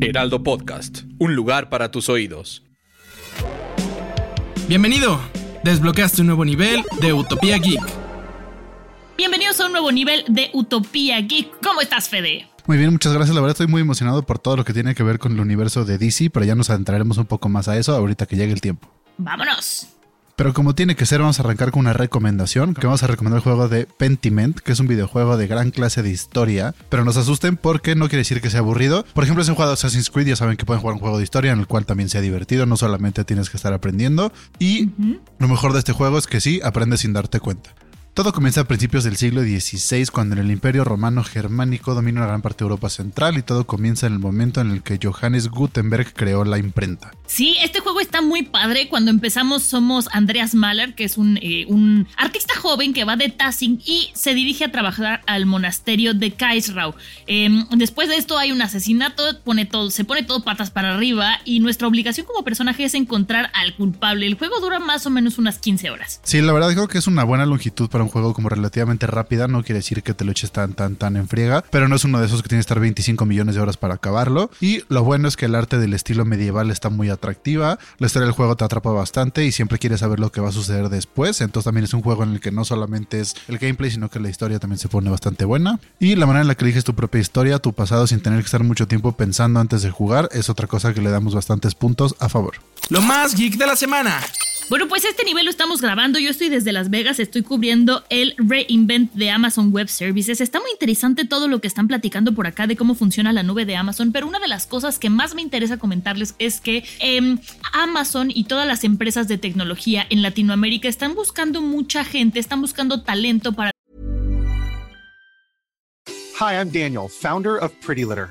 Heraldo Podcast, un lugar para tus oídos. Bienvenido. Desbloqueaste un nuevo nivel de Utopía Geek. Bienvenidos a un nuevo nivel de Utopía Geek. ¿Cómo estás, Fede? Muy bien, muchas gracias. La verdad estoy muy emocionado por todo lo que tiene que ver con el universo de DC, pero ya nos adentraremos un poco más a eso ahorita que llegue el tiempo. Vámonos. Pero como tiene que ser, vamos a arrancar con una recomendación, que vamos a recomendar el juego de Pentiment, que es un videojuego de gran clase de historia, pero no se asusten porque no quiere decir que sea aburrido. Por ejemplo, es un juego de Assassin's Creed, ya saben que pueden jugar un juego de historia en el cual también sea divertido, no solamente tienes que estar aprendiendo. Y lo mejor de este juego es que sí, aprendes sin darte cuenta. Todo comienza a principios del siglo XVI, cuando el Imperio Romano Germánico domina una gran parte de Europa Central y todo comienza en el momento en el que Johannes Gutenberg creó la imprenta. Sí, este juego está muy padre. Cuando empezamos somos Andreas Mahler, que es un, eh, un artista joven que va de Tassing y se dirige a trabajar al monasterio de Kaisrau. Em, después de esto hay un asesinato, pone todo, se pone todo patas para arriba y nuestra obligación como personaje es encontrar al culpable. El juego dura más o menos unas 15 horas. Sí, la verdad creo que es una buena longitud para un juego como relativamente rápida, no quiere decir que te lo eches tan tan tan en friega, pero no es uno de esos que tiene que estar 25 millones de horas para acabarlo. Y lo bueno es que el arte del estilo medieval está muy atractiva, la historia del juego te atrapa bastante y siempre quieres saber lo que va a suceder después, entonces también es un juego en el que no solamente es el gameplay, sino que la historia también se pone bastante buena. Y la manera en la que eliges tu propia historia, tu pasado sin tener que estar mucho tiempo pensando antes de jugar, es otra cosa que le damos bastantes puntos a favor. Lo más geek de la semana. Bueno, pues este nivel lo estamos grabando. Yo estoy desde Las Vegas, estoy cubriendo el reinvent de Amazon Web Services. Está muy interesante todo lo que están platicando por acá de cómo funciona la nube de Amazon, pero una de las cosas que más me interesa comentarles es que eh, Amazon y todas las empresas de tecnología en Latinoamérica están buscando mucha gente, están buscando talento para Hi, I'm Daniel, founder of Pretty Litter.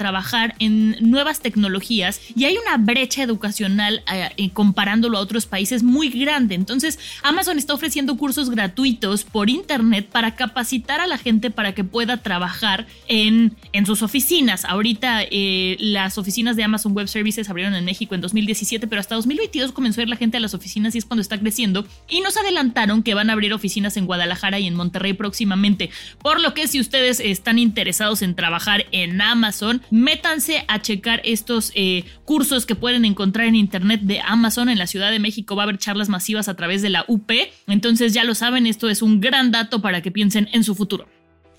Trabajar en nuevas tecnologías y hay una brecha educacional eh, comparándolo a otros países muy grande. Entonces, Amazon está ofreciendo cursos gratuitos por internet para capacitar a la gente para que pueda trabajar en, en sus oficinas. Ahorita eh, las oficinas de Amazon Web Services abrieron en México en 2017, pero hasta 2022 comenzó a ir la gente a las oficinas y es cuando está creciendo. Y nos adelantaron que van a abrir oficinas en Guadalajara y en Monterrey próximamente. Por lo que si ustedes están interesados en trabajar en Amazon, métanse a checar estos eh, cursos que pueden encontrar en internet de Amazon. En la Ciudad de México va a haber charlas masivas a través de la UP. Entonces ya lo saben, esto es un gran dato para que piensen en su futuro.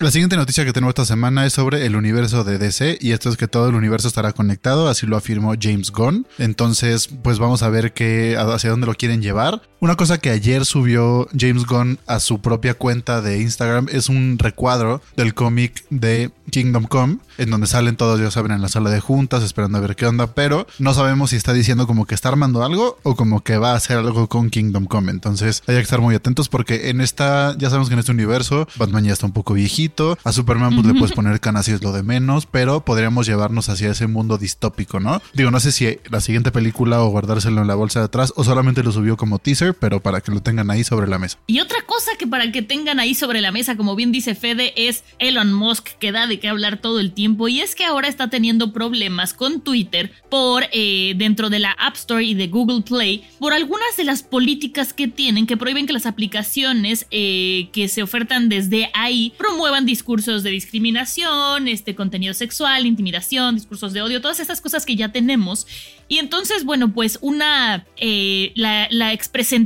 La siguiente noticia que tenemos esta semana es sobre el universo de DC y esto es que todo el universo estará conectado, así lo afirmó James Gunn. Entonces, pues vamos a ver qué, hacia dónde lo quieren llevar. Una cosa que ayer subió James Gunn a su propia cuenta de Instagram es un recuadro del cómic de Kingdom Come, en donde salen todos, ya saben, en la sala de juntas, esperando a ver qué onda, pero no sabemos si está diciendo como que está armando algo o como que va a hacer algo con Kingdom Come. Entonces, hay que estar muy atentos porque en esta, ya sabemos que en este universo, Batman ya está un poco viejito, a Superman pues, le puedes poner canas y es lo de menos, pero podríamos llevarnos hacia ese mundo distópico, ¿no? Digo, no sé si la siguiente película o guardárselo en la bolsa de atrás o solamente lo subió como teaser, pero para que lo tengan ahí sobre la mesa. Y otra cosa que para que tengan ahí sobre la mesa, como bien dice Fede, es Elon Musk, que da de qué hablar todo el tiempo, y es que ahora está teniendo problemas con Twitter por eh, dentro de la App Store y de Google Play, por algunas de las políticas que tienen que prohíben que las aplicaciones eh, que se ofertan desde ahí promuevan discursos de discriminación, este contenido sexual, intimidación, discursos de odio, todas esas cosas que ya tenemos. Y entonces, bueno, pues una, eh, la, la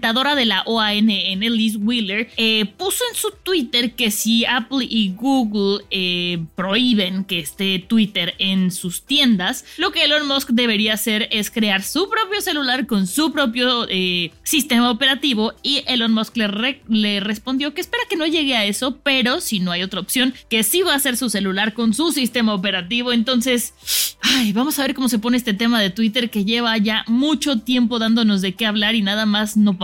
de la OAN, Liz Wheeler, eh, puso en su Twitter que si Apple y Google eh, prohíben que esté Twitter en sus tiendas, lo que Elon Musk debería hacer es crear su propio celular con su propio eh, sistema operativo y Elon Musk le, re- le respondió que espera que no llegue a eso, pero si no hay otra opción, que sí va a ser su celular con su sistema operativo. Entonces, vamos a ver cómo se pone este tema de Twitter que lleva ya mucho tiempo dándonos de qué hablar y nada más no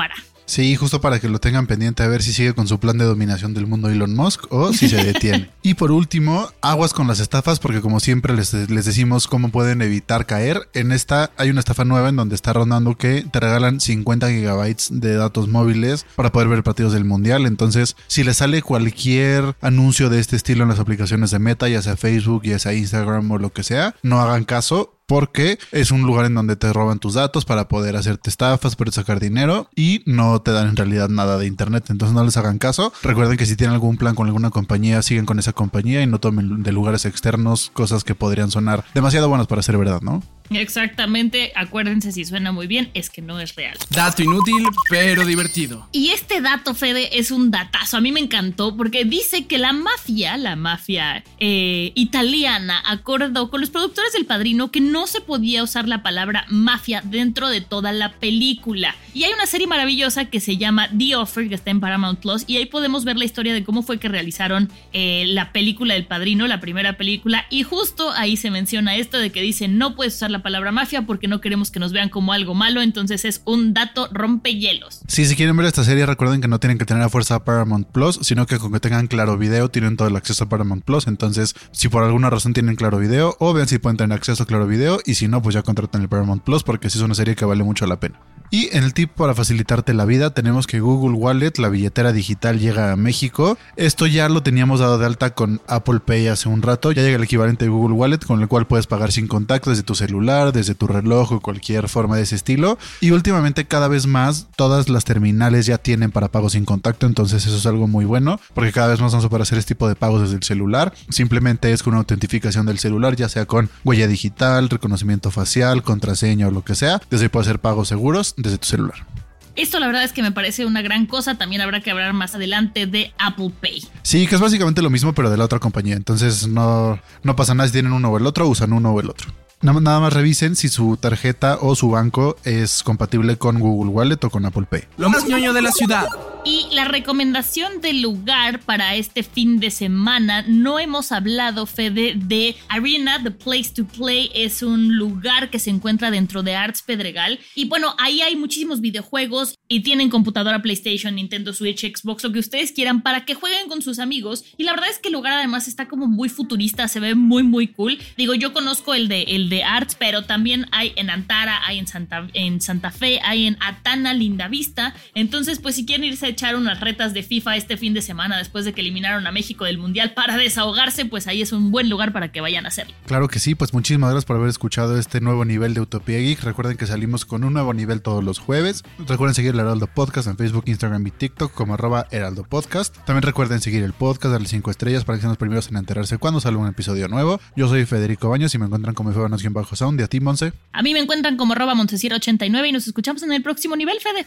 Sí, justo para que lo tengan pendiente a ver si sigue con su plan de dominación del mundo Elon Musk o si se detiene. y por último, aguas con las estafas porque como siempre les, les decimos cómo pueden evitar caer. En esta hay una estafa nueva en donde está rondando que te regalan 50 gigabytes de datos móviles para poder ver partidos del mundial. Entonces, si les sale cualquier anuncio de este estilo en las aplicaciones de Meta, ya sea Facebook, ya sea Instagram o lo que sea, no hagan caso porque es un lugar en donde te roban tus datos para poder hacerte estafas, poder sacar dinero y no te dan en realidad nada de internet. Entonces no les hagan caso. Recuerden que si tienen algún plan con alguna compañía, siguen con esa compañía y no tomen de lugares externos cosas que podrían sonar demasiado buenas para ser verdad, ¿no? Exactamente, acuérdense si suena muy bien, es que no es real. Dato inútil, pero divertido. Y este dato, Fede, es un datazo. A mí me encantó porque dice que la mafia, la mafia eh, italiana, acordó con los productores del padrino que no se podía usar la palabra mafia dentro de toda la película. Y hay una serie maravillosa que se llama The Offer, que está en Paramount Plus, y ahí podemos ver la historia de cómo fue que realizaron eh, la película del padrino, la primera película, y justo ahí se menciona esto de que dice no puedes usar la palabra mafia porque no queremos que nos vean como algo malo, entonces es un dato rompehielos. Sí, si quieren ver esta serie, recuerden que no tienen que tener a fuerza Paramount Plus, sino que con que tengan claro video tienen todo el acceso a Paramount Plus. Entonces, si por alguna razón tienen claro video, o vean si pueden tener acceso a claro video, y si no, pues ya contraten el Paramount Plus porque sí es una serie que vale mucho la pena. Y en el tip para facilitarte la vida tenemos que Google Wallet, la billetera digital, llega a México. Esto ya lo teníamos dado de alta con Apple Pay hace un rato. Ya llega el equivalente de Google Wallet con el cual puedes pagar sin contacto desde tu celular, desde tu reloj o cualquier forma de ese estilo. Y últimamente cada vez más todas las terminales ya tienen para pagos sin contacto. Entonces eso es algo muy bueno porque cada vez más vamos a poder hacer este tipo de pagos desde el celular. Simplemente es con una autentificación del celular, ya sea con huella digital, reconocimiento facial, contraseña o lo que sea. Desde ahí puedes hacer pagos seguros desde tu celular. Esto la verdad es que me parece una gran cosa. También habrá que hablar más adelante de Apple Pay. Sí, que es básicamente lo mismo, pero de la otra compañía. Entonces no, no pasa nada si tienen uno o el otro, usan uno o el otro. Nada más revisen si su tarjeta o su banco es compatible con Google Wallet o con Apple Pay. Lo más ñoño de la ciudad. Y la recomendación del lugar para este fin de semana, no hemos hablado, Fede, de Arena, The Place to Play. Es un lugar que se encuentra dentro de Arts Pedregal. Y bueno, ahí hay muchísimos videojuegos y tienen computadora PlayStation, Nintendo Switch, Xbox, lo que ustedes quieran para que jueguen con sus amigos. Y la verdad es que el lugar además está como muy futurista, se ve muy, muy cool. Digo, yo conozco el de, el de Arts, pero también hay en Antara, hay en Santa, en Santa Fe, hay en Atana, Linda Vista. Entonces, pues si quieren irse a echar unas retas de FIFA este fin de semana después de que eliminaron a México del Mundial para desahogarse, pues ahí es un buen lugar para que vayan a hacerlo. Claro que sí, pues muchísimas gracias por haber escuchado este nuevo nivel de Utopía Geek. Recuerden que salimos con un nuevo nivel todos los jueves. Recuerden seguir el Heraldo Podcast en Facebook, Instagram y TikTok como arroba Heraldo Podcast. También recuerden seguir el podcast, darle 5 estrellas para que sean los primeros en enterarse cuando salga un episodio nuevo. Yo soy Federico Baños y me encuentran como bajo a ti, Monse. A mí me encuentran como arroba Montesier89 y nos escuchamos en el próximo nivel, Fede.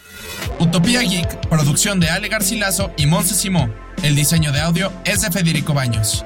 Utopía Geek, producción de Ale Garcilaso y Monse Simó. El diseño de audio es de Federico Baños.